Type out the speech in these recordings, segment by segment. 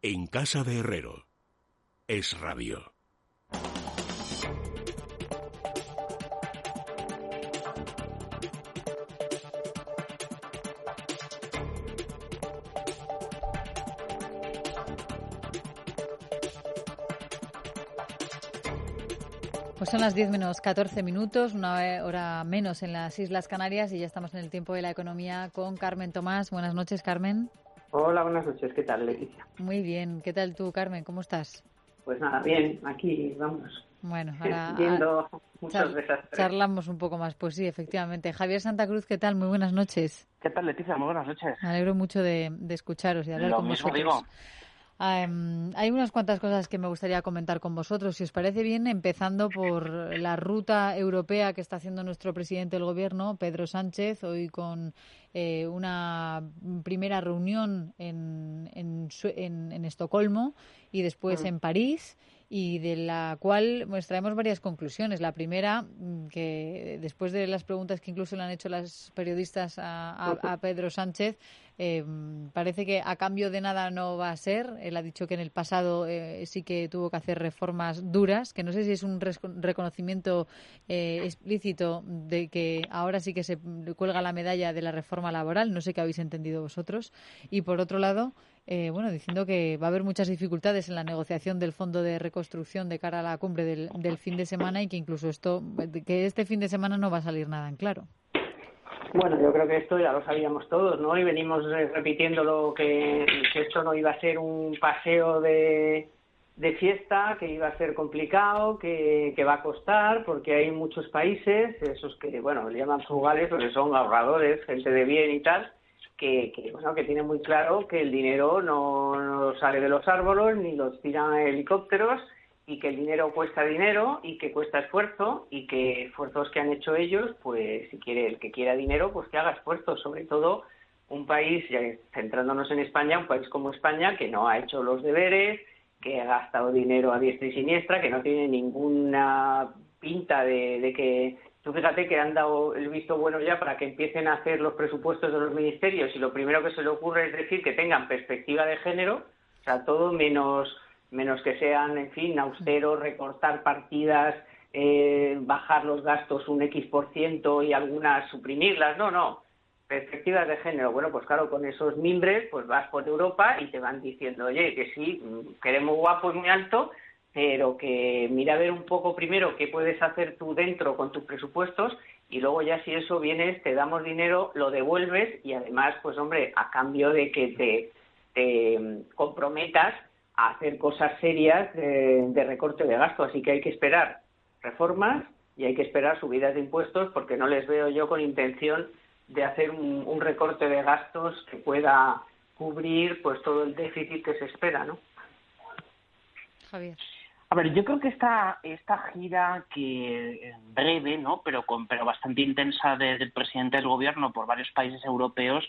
En casa de Herrero. Es radio. Pues son las 10 menos 14 minutos, una hora menos en las Islas Canarias y ya estamos en el tiempo de la economía con Carmen Tomás. Buenas noches, Carmen. Hola, buenas noches. ¿Qué tal, Leticia? Muy bien. ¿Qué tal tú, Carmen? ¿Cómo estás? Pues nada, bien. Aquí vamos. Bueno, ahora viendo muchos charlamos un poco más. Pues sí, efectivamente. Javier Santa Cruz, ¿qué tal? Muy buenas noches. ¿Qué tal, Leticia? Muy buenas noches. Me alegro mucho de, escucharos y hablar Lo con mismo vosotros. digo. Em, hay unas cuantas cosas que me gustaría comentar con vosotros, si os parece bien, empezando por la ruta europea que está haciendo nuestro presidente del Gobierno, Pedro Sánchez, hoy con eh, una primera reunión en, en, en- en Estocolmo y después en París y de la cual pues, traemos varias conclusiones. La primera, mm, que después de las preguntas que incluso le han hecho las periodistas a, a- a Pedro Sánchez, eh, parece que a cambio de nada no va a ser. Él ha dicho que en el pasado eh, sí que tuvo que hacer reformas duras, que no sé si es un reconocimiento eh, explícito de que ahora sí que se cuelga la medalla de la reforma laboral. No sé qué habéis entendido vosotros. Y por otro lado, eh, bueno, diciendo que va a haber muchas dificultades en la negociación del fondo de reconstrucción de cara a la cumbre del, del fin de semana y que incluso esto, que este fin de semana no va a salir nada en claro. Bueno, yo creo que esto ya lo sabíamos todos, ¿no? Y venimos eh, repitiendo lo que, que esto no iba a ser un paseo de, de fiesta, que iba a ser complicado, que, que va a costar, porque hay muchos países, esos que, bueno, le llaman frugales, porque son ahorradores, gente de bien y tal, que, que, bueno, que tienen muy claro que el dinero no, no sale de los árboles ni los tiran helicópteros y que el dinero cuesta dinero y que cuesta esfuerzo y que esfuerzos que han hecho ellos, pues si quiere el que quiera dinero, pues que haga esfuerzos, sobre todo un país, centrándonos en España, un país como España que no ha hecho los deberes, que ha gastado dinero a diestra y siniestra, que no tiene ninguna pinta de, de que tú fíjate que han dado el visto bueno ya para que empiecen a hacer los presupuestos de los ministerios y lo primero que se le ocurre es decir que tengan perspectiva de género, o sea, todo menos menos que sean, en fin, austeros, recortar partidas, eh, bajar los gastos un X por ciento y algunas suprimirlas. No, no. Perspectivas de género. Bueno, pues claro, con esos mimbres, pues vas por Europa y te van diciendo, oye, que sí, mm, queremos guapos muy alto, pero que mira a ver un poco primero qué puedes hacer tú dentro con tus presupuestos y luego ya si eso vienes, te damos dinero, lo devuelves y además, pues hombre, a cambio de que te, te mm, comprometas a hacer cosas serias de, de recorte de gasto. Así que hay que esperar reformas y hay que esperar subidas de impuestos porque no les veo yo con intención de hacer un, un recorte de gastos que pueda cubrir pues todo el déficit que se espera, ¿no? Javier. A ver, yo creo que esta, esta gira que breve, ¿no? Pero con, pero bastante intensa de- del presidente del gobierno por varios países europeos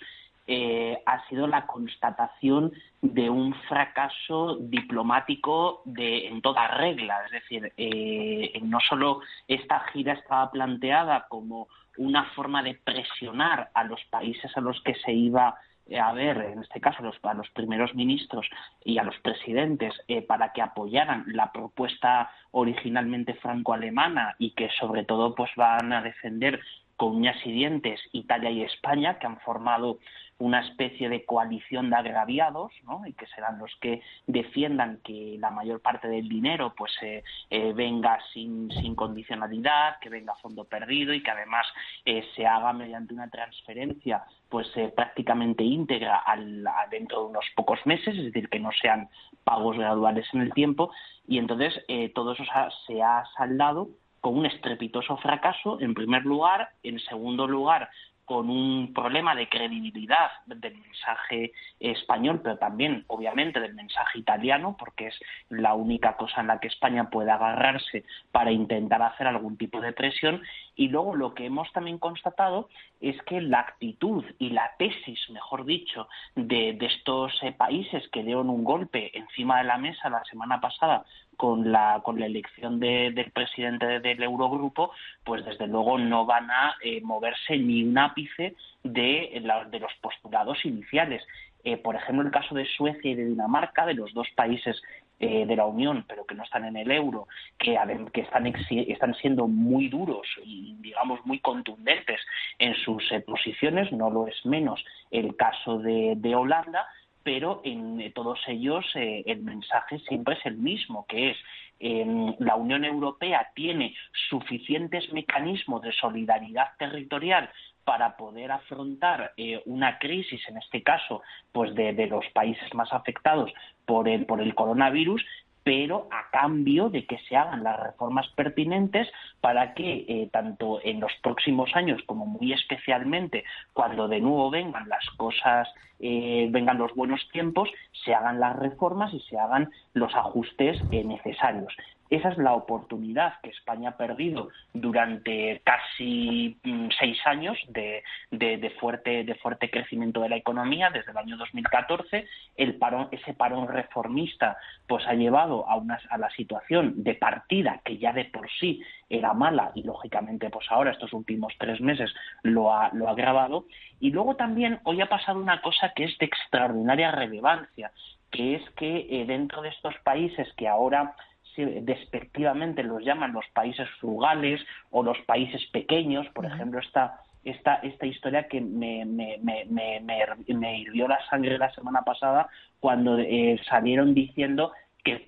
eh, ha sido la constatación de un fracaso diplomático de en toda regla. Es decir, eh, no solo esta gira estaba planteada como una forma de presionar a los países a los que se iba eh, a ver, en este caso, los, a los primeros ministros y a los presidentes para que apoyaran la propuesta originalmente franco-alemana y que sobre todo pues van a defender con uñas y dientes Italia y España, que han formado una especie de coalición de agraviados, ¿no? Y que serán los que defiendan que la mayor parte del dinero, pues, eh, eh, venga sin, sin condicionalidad, que venga a fondo perdido y que además eh, se haga mediante una transferencia, pues, prácticamente íntegra al, dentro de unos pocos meses, es decir, que no sean pagos graduales en el tiempo. Y entonces todo eso se ha saldado con un estrepitoso fracaso, en primer lugar, en segundo lugar, con un problema de credibilidad del mensaje español, pero también, obviamente, del mensaje italiano, porque es la única cosa en la que España puede agarrarse para intentar hacer algún tipo de presión. Y luego lo que hemos también constatado es que la actitud y la tesis, mejor dicho, de, de estos eh, países que dieron un golpe encima de la mesa la semana pasada con la, con la elección de, del presidente del Eurogrupo, pues desde luego no van a eh, moverse ni un ápice de, la, de los postulados iniciales. Eh, por ejemplo, el caso de Suecia y de Dinamarca, de los dos países eh, de la Unión, pero que no están en el euro, que, que están, están siendo muy duros y, digamos, muy contundentes en sus posiciones, no lo es menos el caso de, de Holanda, pero en todos ellos el mensaje siempre es el mismo, que es la Unión Europea tiene suficientes mecanismos de solidaridad territorial para poder afrontar eh, una crisis, en este caso, pues de, los países más afectados por el, por el coronavirus, pero a cambio de que se hagan las reformas pertinentes para que eh, tanto en los próximos años como muy especialmente cuando de nuevo vengan las cosas, eh, vengan los buenos tiempos, se hagan las reformas y se hagan los ajustes necesarios. Esa es la oportunidad que España ha perdido durante casi mm, seis años de, fuerte, crecimiento de la economía desde el año 2014. El parón, ese parón reformista pues ha llevado a, a la situación de partida que ya de por sí era mala y lógicamente pues ahora estos últimos tres meses lo ha, lo ha agravado. Y luego también hoy ha pasado una cosa que es de extraordinaria relevancia, que es que eh, dentro de estos países que ahora despectivamente los llaman los países frugales o los países pequeños, por ejemplo, esta, esta, esta historia que me, me, me, me, hirvió la sangre la semana pasada cuando eh, salieron diciendo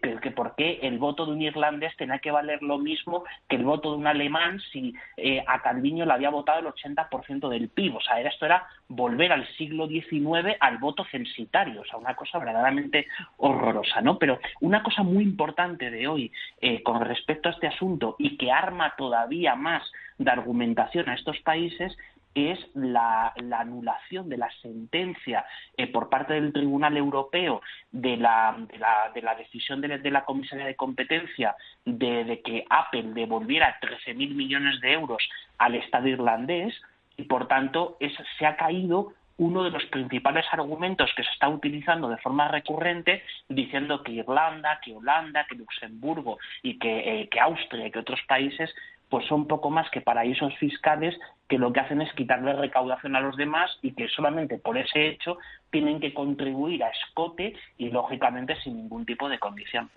que, por qué el voto de un irlandés tenía que valer lo mismo que el voto de un alemán si eh, a Calviño le había votado el 80% del PIB. O sea, esto era volver al siglo XIX al voto censitario. O sea, una cosa verdaderamente horrorosa, ¿no? Pero una cosa muy importante de hoy eh, con respecto a este asunto y que arma todavía más de argumentación a estos países es la, anulación de la sentencia eh, por parte del Tribunal Europeo de la, de la, decisión de, la Comisaría de Competencia de, que Apple devolviera 13.000 millones de euros al Estado irlandés y, por tanto, se ha caído uno de los principales argumentos que se está utilizando de forma recurrente diciendo que Irlanda, que Holanda, que Luxemburgo y que, eh, que Austria y que otros países pues son poco más que paraísos fiscales que lo que hacen es quitarle recaudación a los demás y que solamente por ese hecho tienen que contribuir a escote y lógicamente sin ningún tipo de condición.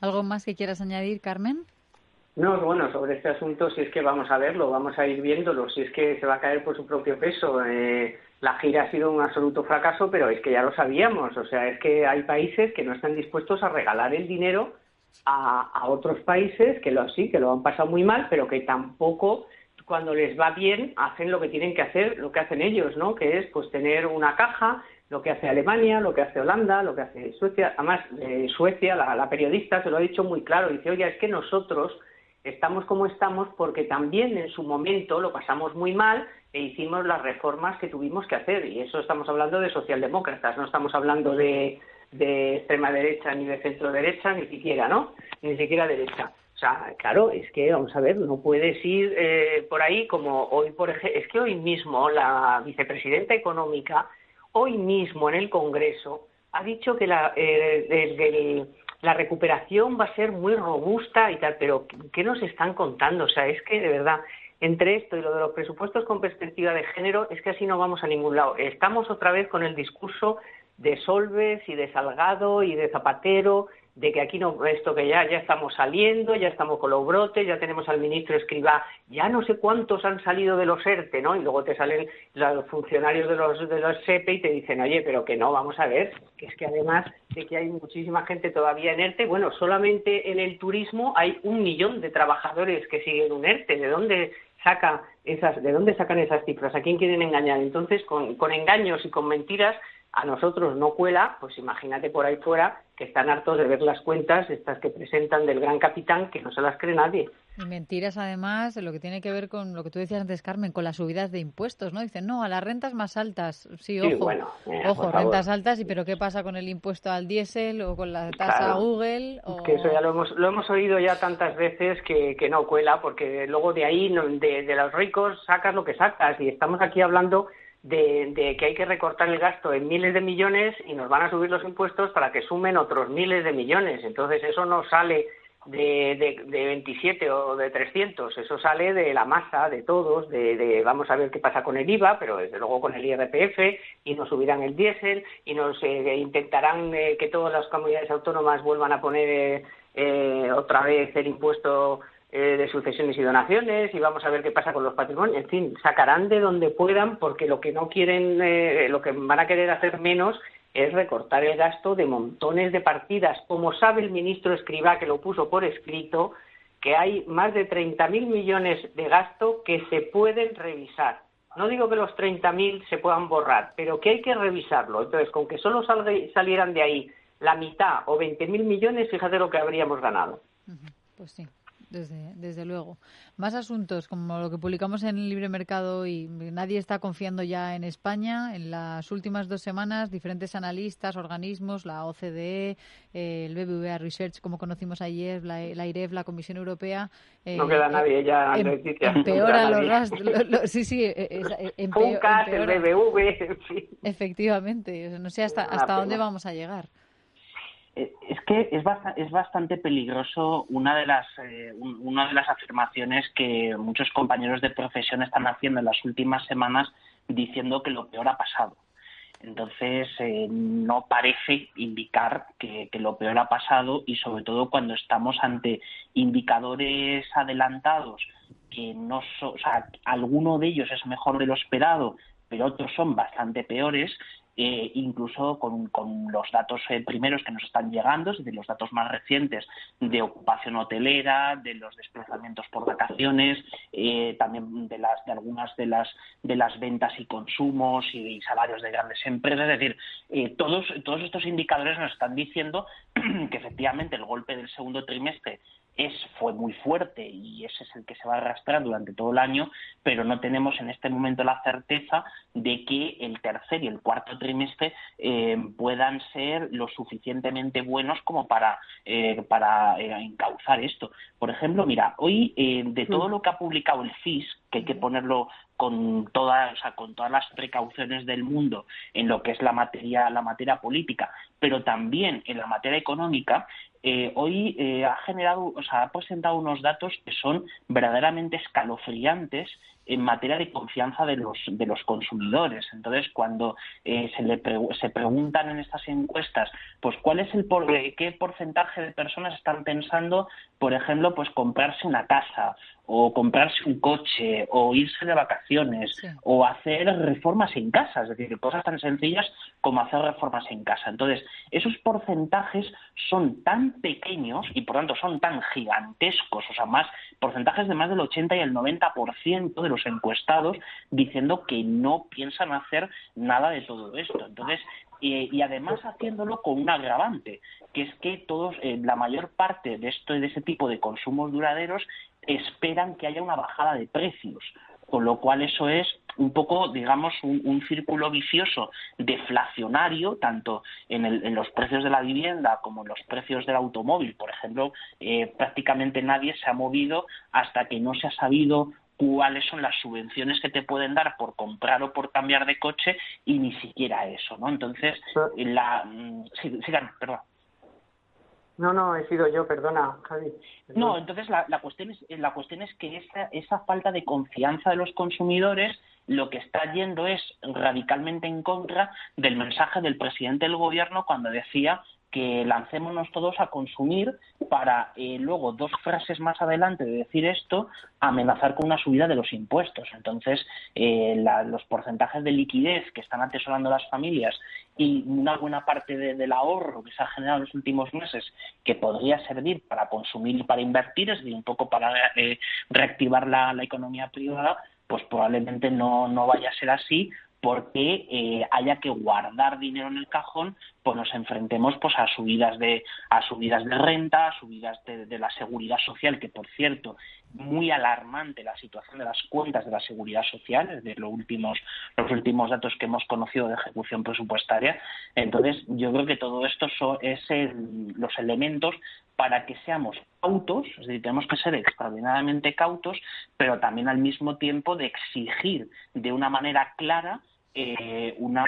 ¿Algo más que quieras añadir, Carmen? No, bueno, sobre este asunto, si es que vamos a verlo, vamos a ir viéndolo, si es que se va a caer por su propio peso. Eh, la gira ha sido un absoluto fracaso, pero es que ya lo sabíamos. O sea, es que hay países que no están dispuestos a regalar el dinero a, otros países que lo sí, que lo han pasado muy mal, pero que tampoco cuando les va bien hacen lo que tienen que hacer, lo que hacen ellos, ¿no? Que es pues tener una caja, lo que hace Alemania, lo que hace Holanda, lo que hace Suecia. Además, eh, Suecia, la, periodista se lo ha dicho muy claro, dice, oye, es que nosotros estamos como estamos porque también en su momento lo pasamos muy mal e hicimos las reformas que tuvimos que hacer. Y eso estamos hablando de socialdemócratas, no estamos hablando de, de extrema derecha ni de centro derecha, ni siquiera, ¿no? Ni siquiera derecha. O sea, claro, es que, vamos a ver, no puedes ir eh, por ahí como hoy, por ejemplo, es que hoy mismo la vicepresidenta económica, hoy mismo en el Congreso, ha dicho que la, eh, la recuperación va a ser muy robusta y tal, pero ¿qué nos están contando? O sea, es que de verdad, entre esto y lo de los presupuestos con perspectiva de género, es que así no vamos a ningún lado. Estamos otra vez con el discurso de Solves y de Salgado y de Zapatero, de que aquí no, esto que ya, ya estamos saliendo, ya estamos con los brotes, ya tenemos al ministro Escribá, ya no sé cuántos han salido de los ERTE, ¿no? Y luego te salen los funcionarios de los, de los SEPE y te dicen, oye, pero que no, vamos a ver, que es que además de que hay muchísima gente todavía en ERTE, bueno, solamente en el turismo hay un millón de trabajadores que siguen un ERTE, ¿de dónde saca esas, de dónde sacan esas cifras? ¿A quién quieren engañar? Entonces, con, con engaños y con mentiras a nosotros no cuela, pues imagínate por ahí fuera que están hartos de ver las cuentas, estas que presentan del gran capitán, que no se las cree nadie. Y mentiras, además, lo que tiene que ver con lo que tú decías antes, Carmen, con las subidas de impuestos, ¿no? Dicen, no, a las rentas más altas. Sí, ojo, bueno, ojo, rentas altas, y pero ¿qué pasa con el impuesto al diésel o con la tasa Google? Que eso ya lo hemos, lo hemos oído ya tantas veces que, que no cuela, porque luego de ahí, de, de los ricos, sacas lo que sacas, y estamos aquí hablando de, que hay que recortar el gasto en miles de millones y nos van a subir los impuestos para que sumen otros miles de millones. Entonces eso no sale de, de, 27 o de 300. Eso sale de la masa, de todos, de, vamos a ver qué pasa con el IVA, pero desde luego con el IRPF, y nos subirán el diésel, y nos eh, intentarán eh, que todas las comunidades autónomas vuelvan a poner eh, otra vez el impuesto de sucesiones y donaciones, y vamos a ver qué pasa con los patrimonios. En fin, sacarán de donde puedan, porque lo que no quieren, lo que van a querer hacer menos es recortar el gasto de montones de partidas. Como sabe el ministro Escribá, que lo puso por escrito, que hay más de 30.000 millones de gasto que se pueden revisar. No digo que los 30.000 se puedan borrar, pero que hay que revisarlo. Entonces, con que solo salieran de ahí la mitad o 20.000 millones, fíjate lo que habríamos ganado. Pues sí desde, desde luego. Más asuntos, como lo que publicamos en el Libre Mercado y nadie está confiando ya en España. En las últimas dos semanas, diferentes analistas, organismos, la OCDE, eh, el BBVA Research, como conocimos ayer, la, la IREF, la Comisión Europea. Eh, no queda nadie ya, em, Empeora los rastros. sí, sí, eh, empeora, el BBV, Efectivamente. No sé hasta, hasta dónde vamos a llegar. Eh, es que es, es bastante peligroso una de las eh, una de las afirmaciones que muchos compañeros de profesión están haciendo en las últimas semanas diciendo que lo peor ha pasado. Entonces, eh, no parece indicar que, lo peor ha pasado y sobre todo cuando estamos ante indicadores adelantados que no o sea, alguno de ellos es mejor de lo esperado, pero otros son bastante peores, eh, incluso con, los datos eh, primeros que nos están llegando, de los datos más recientes de ocupación hotelera, de los desplazamientos por vacaciones, eh, también de, las, de algunas de las, de las ventas y consumos y, salarios de grandes empresas. Es decir, todos, todos estos indicadores nos están diciendo que efectivamente el golpe del segundo trimestre es, fue muy fuerte y ese es el que se va a arrastrar durante todo el año, pero no tenemos en este momento la certeza de que el tercer y el cuarto trimestre eh, puedan ser lo suficientemente buenos como para, eh, para eh, encauzar esto. Por ejemplo, mira, hoy de todo lo que ha publicado el FIS, que hay que ponerlo con todas, o sea, con todas las precauciones del mundo en lo que es la materia, la materia política, pero también en la materia económica, eh, hoy eh, ha generado, o sea, ha presentado unos datos que son verdaderamente escalofriantes en materia de confianza de los, de los consumidores. Entonces, cuando eh, se, le se preguntan en estas encuestas, pues cuál es el por qué porcentaje de personas están pensando, por ejemplo, pues comprarse una casa o comprarse un coche o irse de vacaciones o hacer reformas en casa, es decir, cosas tan sencillas como hacer reformas en casa. Entonces, esos porcentajes son tan pequeños y por tanto son tan gigantescos, o sea, más porcentajes de más del 80 y el 90% de los encuestados diciendo que no piensan hacer nada de todo esto. Entonces, y, además haciéndolo con un agravante, que es que todos, eh, la mayor parte de esto de ese tipo de consumos duraderos esperan que haya una bajada de precios, con lo cual eso es un poco, digamos, un, círculo vicioso deflacionario, tanto en, los precios de la vivienda como en los precios del automóvil. Por ejemplo, eh, prácticamente nadie se ha movido hasta que no se ha sabido cuáles son las subvenciones que te pueden dar por comprar o por cambiar de coche y ni siquiera eso, ¿no? Entonces, la... Mm, sigan, perdón. No, no, he sido yo, perdona, Javi. No, entonces la, la, cuestión es la cuestión es que esa, esa falta de confianza de los consumidores lo que está yendo es radicalmente en contra del mensaje del presidente del gobierno cuando decía que lancémonos todos a consumir para eh, luego dos frases más adelante de decir esto amenazar con una subida de los impuestos. Entonces, eh, los porcentajes de liquidez que están atesorando las familias y una buena parte del ahorro que se ha generado en los últimos meses que podría servir para consumir y para invertir, es decir, un poco para eh, reactivar la, economía privada, pues probablemente no, no vaya a ser así porque haya que guardar dinero en el cajón, pues nos enfrentemos pues a subidas de a subidas de renta, a subidas de, la seguridad social, que por cierto muy alarmante la situación de las cuentas de la seguridad social, desde los últimos los últimos datos que hemos conocido de ejecución presupuestaria. Entonces yo creo que todo esto son, es los elementos para que seamos cautos, es decir, tenemos que ser extraordinariamente cautos, pero también al mismo tiempo de exigir de una manera clara eh, una,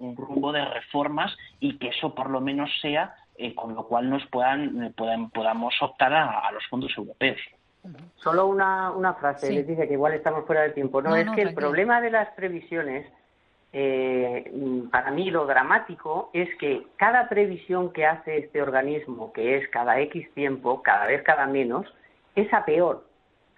un rumbo de reformas y que eso por lo menos sea eh, con lo cual nos puedan, podamos optar a, los fondos europeos. Solo una, una frase, les dice que igual estamos fuera de tiempo. No, es que el problema de las previsiones, eh, para mí lo dramático es que cada previsión que hace este organismo, que es cada X tiempo, cada vez cada menos, es a peor.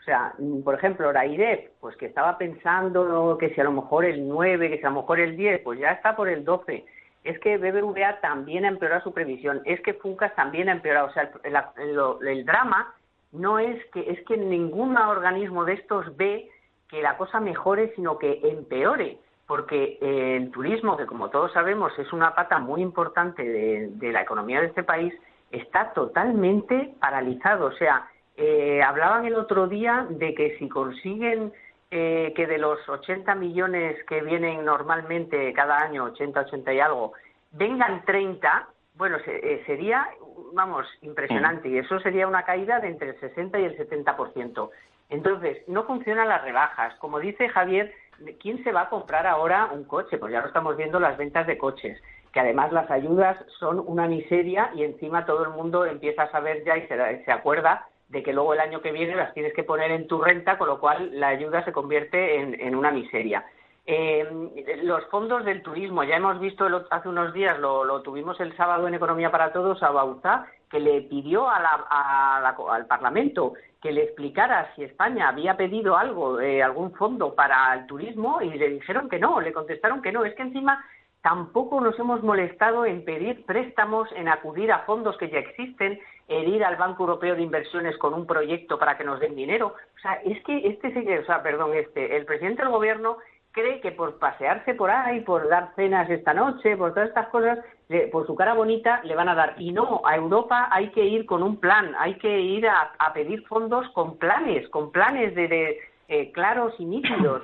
O sea, por ejemplo, la IDEP, pues que estaba pensando que si a lo mejor el 9, que si a lo mejor el 10, pues ya está por el 12 es que BBVA también ha empeorado su previsión, es que Funcas también ha empeorado. O sea, el, drama no es que es que ningún organismo de estos ve que la cosa mejore, sino que empeore, porque eh, el turismo, que como todos sabemos es una pata muy importante de, la economía de este país, está totalmente paralizado. O sea, eh, hablaban el otro día de que si consiguen eh, que de los 80 millones que vienen normalmente cada año, 80, 80 y algo, vengan 30, bueno, eh, sería, vamos, impresionante. Y eso sería una caída de entre el 60 y el 70%. Entonces, no funcionan las rebajas. Como dice Javier, ¿quién se va a comprar ahora un coche? Pues ya lo estamos viendo las ventas de coches, que además las ayudas son una miseria y encima todo el mundo empieza a saber ya y se, se acuerda de que luego el año que viene las tienes que poner en tu renta, con lo cual la ayuda se convierte en, una miseria. Eh, los fondos del turismo, ya hemos visto hace unos días, lo, tuvimos el sábado en Economía para Todos a Bauta, que le pidió al Parlamento que le explicara si España había pedido algo, eh, algún fondo para el turismo, y le dijeron que no, le contestaron que no. Es que encima tampoco nos hemos molestado en pedir préstamos, en acudir a fondos que ya existen, en ir al Banco Europeo de Inversiones con un proyecto para que nos den dinero. O sea, es que este, o sea, perdón, este, el presidente del gobierno cree que por pasearse por ahí, por dar cenas esta noche, por todas estas cosas, por su cara bonita le van a dar. Y no, a Europa hay que ir con un plan, hay que ir a, pedir fondos con planes, con planes de, eh, claros y nítidos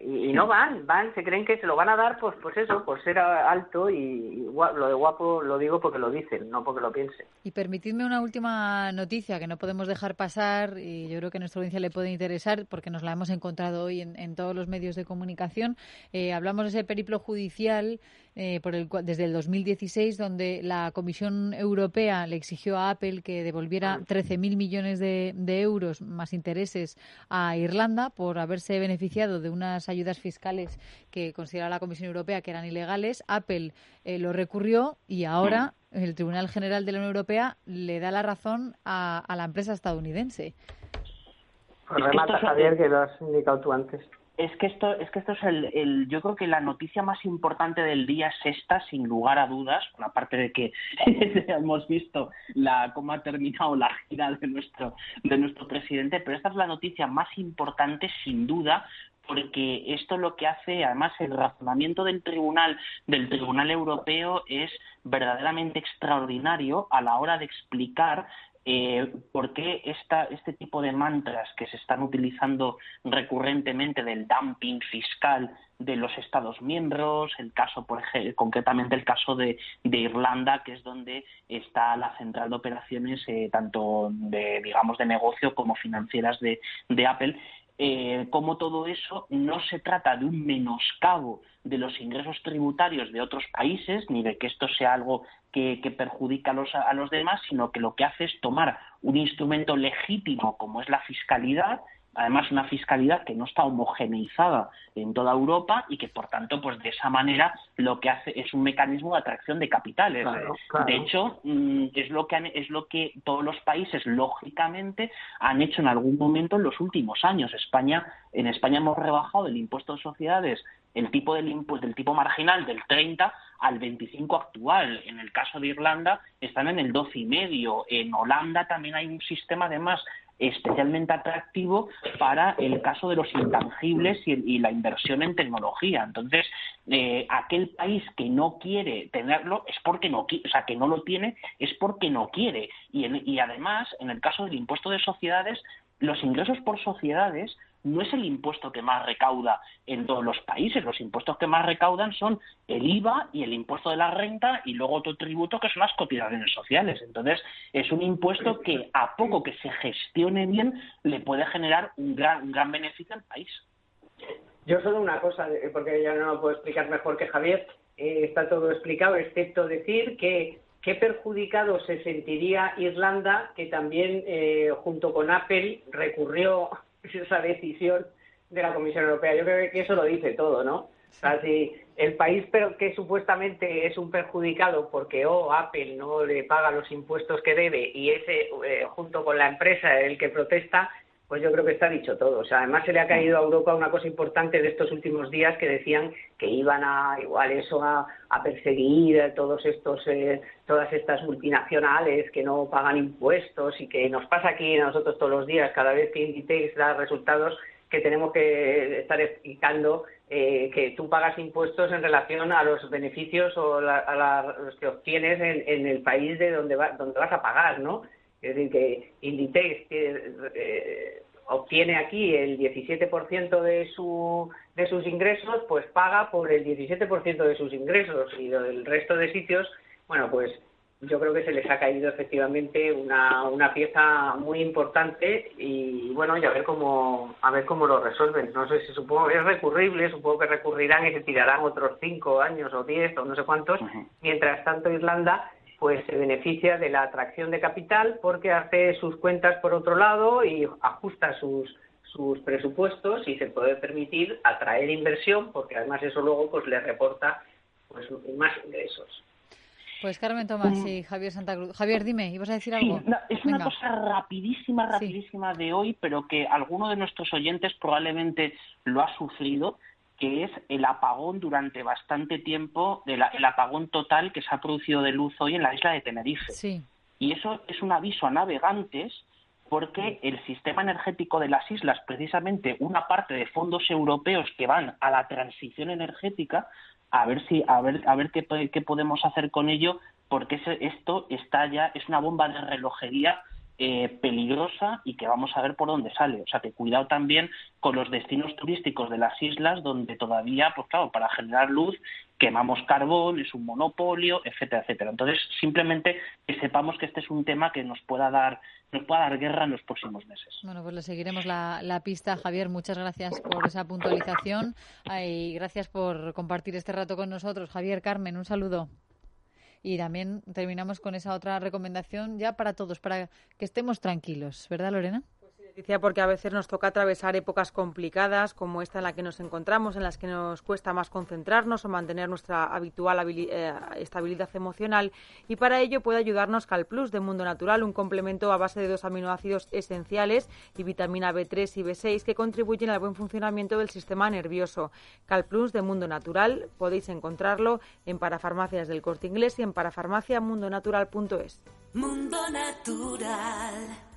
y, no van, van, se creen que se lo van a dar, pues, pues eso, por ser alto y, lo de guapo lo digo porque lo dicen, no porque lo piensen. Y permitidme una última noticia que no podemos dejar pasar y yo creo que a nuestra audiencia le puede interesar porque nos la hemos encontrado hoy en, todos los medios de comunicación. Eh, hablamos de ese periplo judicial eh, por el, desde el 2016, donde la Comisión Europea le exigió a Apple que devolviera 13.000 millones de, euros más intereses a Irlanda por haberse beneficiado de unas ayudas fiscales que considera la Comisión Europea que eran ilegales. Apple eh, lo recurrió y ahora el Tribunal General de la Unión Europea le da la razón a, la empresa estadounidense. Pues remata, Javier, que lo has indicado tú antes. Es que esto es que esto es el, yo creo que la noticia más importante del día es esta sin lugar a dudas aparte de que hemos visto la cómo ha terminado la gira de nuestro de nuestro presidente pero esta es la noticia más importante sin duda porque esto lo que hace, además, el razonamiento del tribunal, del Tribunal Europeo es verdaderamente extraordinario a la hora de explicar eh, por qué este tipo de mantras que se están utilizando recurrentemente del dumping fiscal de los Estados miembros, el caso, por ejemplo, concretamente el caso de, Irlanda, que es donde está la central de operaciones eh, tanto de, digamos, de negocio como financieras de, Apple, eh, como todo eso no se trata de un menoscabo de los ingresos tributarios de otros países, ni de que esto sea algo que, perjudica a los, a los demás, sino que lo que hace es tomar un instrumento legítimo como es la fiscalidad, además una fiscalidad que no está homogeneizada en toda Europa y que por tanto pues de esa manera lo que hace es un mecanismo de atracción de capitales de hecho mm, es lo que es lo que todos los países lógicamente han hecho en algún momento en los últimos años España en España hemos rebajado el impuesto de sociedades el tipo del impuesto del tipo marginal del 30 al 25 actual. En el caso de Irlanda están en el 12 y medio. En Holanda también hay un sistema además especialmente atractivo para el caso de los intangibles y, la inversión en tecnología. Entonces, eh, aquel país que no quiere tenerlo es porque no o sea, que no lo tiene es porque no quiere. Y, y además, en el caso del impuesto de sociedades, los ingresos por sociedades no es el impuesto que más recauda en todos los países. Los impuestos que más recaudan son el IVA y el impuesto de la renta y luego otro tributo que son las cotizaciones sociales. Entonces, es un impuesto que a poco que se gestione bien le puede generar un gran, un gran beneficio al país. Yo solo una cosa, porque ya no lo puedo explicar mejor que Javier, eh, está todo explicado, excepto decir que qué perjudicado se sentiría Irlanda, que también, eh, junto con Apple, recurrió esa decisión de la Comisión Europea. Yo creo que eso lo dice todo, ¿no? O sea, si el país pero que supuestamente es un perjudicado porque oh, Apple no le paga los impuestos que debe y ese, eh, junto con la empresa, el que protesta, pues yo creo que está dicho todo. O sea, además se le ha caído a Europa una cosa importante de estos últimos días que decían que iban a igual eso a, perseguir todos estos eh, todas estas multinacionales que no pagan impuestos y que nos pasa aquí a nosotros todos los días cada vez que Inditex da resultados que tenemos que estar explicando eh, que tú pagas impuestos en relación a los beneficios o a los que obtienes en, el país de donde, donde vas a pagar, ¿no? Es decir, que Inditex eh, obtiene aquí el 17% de, su, de sus ingresos, pues paga por el 17% de sus ingresos. Y el resto de sitios, bueno, pues yo creo que se les ha caído efectivamente una, una pieza muy importante y bueno y a ver cómo a ver cómo lo resuelven. No sé si supongo es recurrible supongo que recurrirán y se tirarán otros cinco años o diez o no sé cuántos. Mientras tanto Irlanda pues se beneficia de la atracción de capital porque hace sus cuentas por otro lado y ajusta sus sus presupuestos y se puede permitir atraer inversión porque además eso luego pues le reporta pues más ingresos. Pues Carmen Tomás y Javier Santa Cruz. Javier, dime, ¿ibas a decir algo? es una cosa rapidísima, rapidísima de hoy, pero que alguno de nuestros oyentes probablemente lo ha sufrido, que es el apagón durante bastante tiempo, el apagón total que se ha producido de luz hoy en la isla de Tenerife. Sí. Y eso es un aviso a navegantes porque el sistema energético de las islas, precisamente una parte de fondos europeos que van a la transición energética, a ver si a ver a ver qué, qué podemos hacer con ello porque esto está ya es una bomba de relojería eh, peligrosa y que vamos a ver por dónde sale. O sea, que cuidado también con los destinos turísticos de las islas donde todavía, pues claro, para generar luz quemamos carbón, es un monopolio, etcétera, etcétera. Entonces, simplemente que sepamos que este es un tema que nos pueda dar nos pueda dar guerra en los próximos meses. Bueno, pues le seguiremos la, la pista, Javier. Muchas gracias por esa puntualización y gracias por compartir este rato con nosotros. Javier, Carmen, un saludo. Y también terminamos con esa otra recomendación ya para todos, para que estemos tranquilos, ¿verdad, Lorena? Porque a veces nos toca atravesar épocas complicadas como esta en la que nos encontramos, en las que nos cuesta más concentrarnos o mantener nuestra habitual eh, estabilidad emocional y para ello puede ayudarnos CalPlus de Mundo Natural, un complemento a base de dos aminoácidos esenciales y vitamina B3 y B6 que contribuyen al buen funcionamiento del sistema nervioso. CalPlus de Mundo Natural podéis encontrarlo en parafarmacias del Corte Inglés y en parafarmaciamundonatural.es. Mundo Natural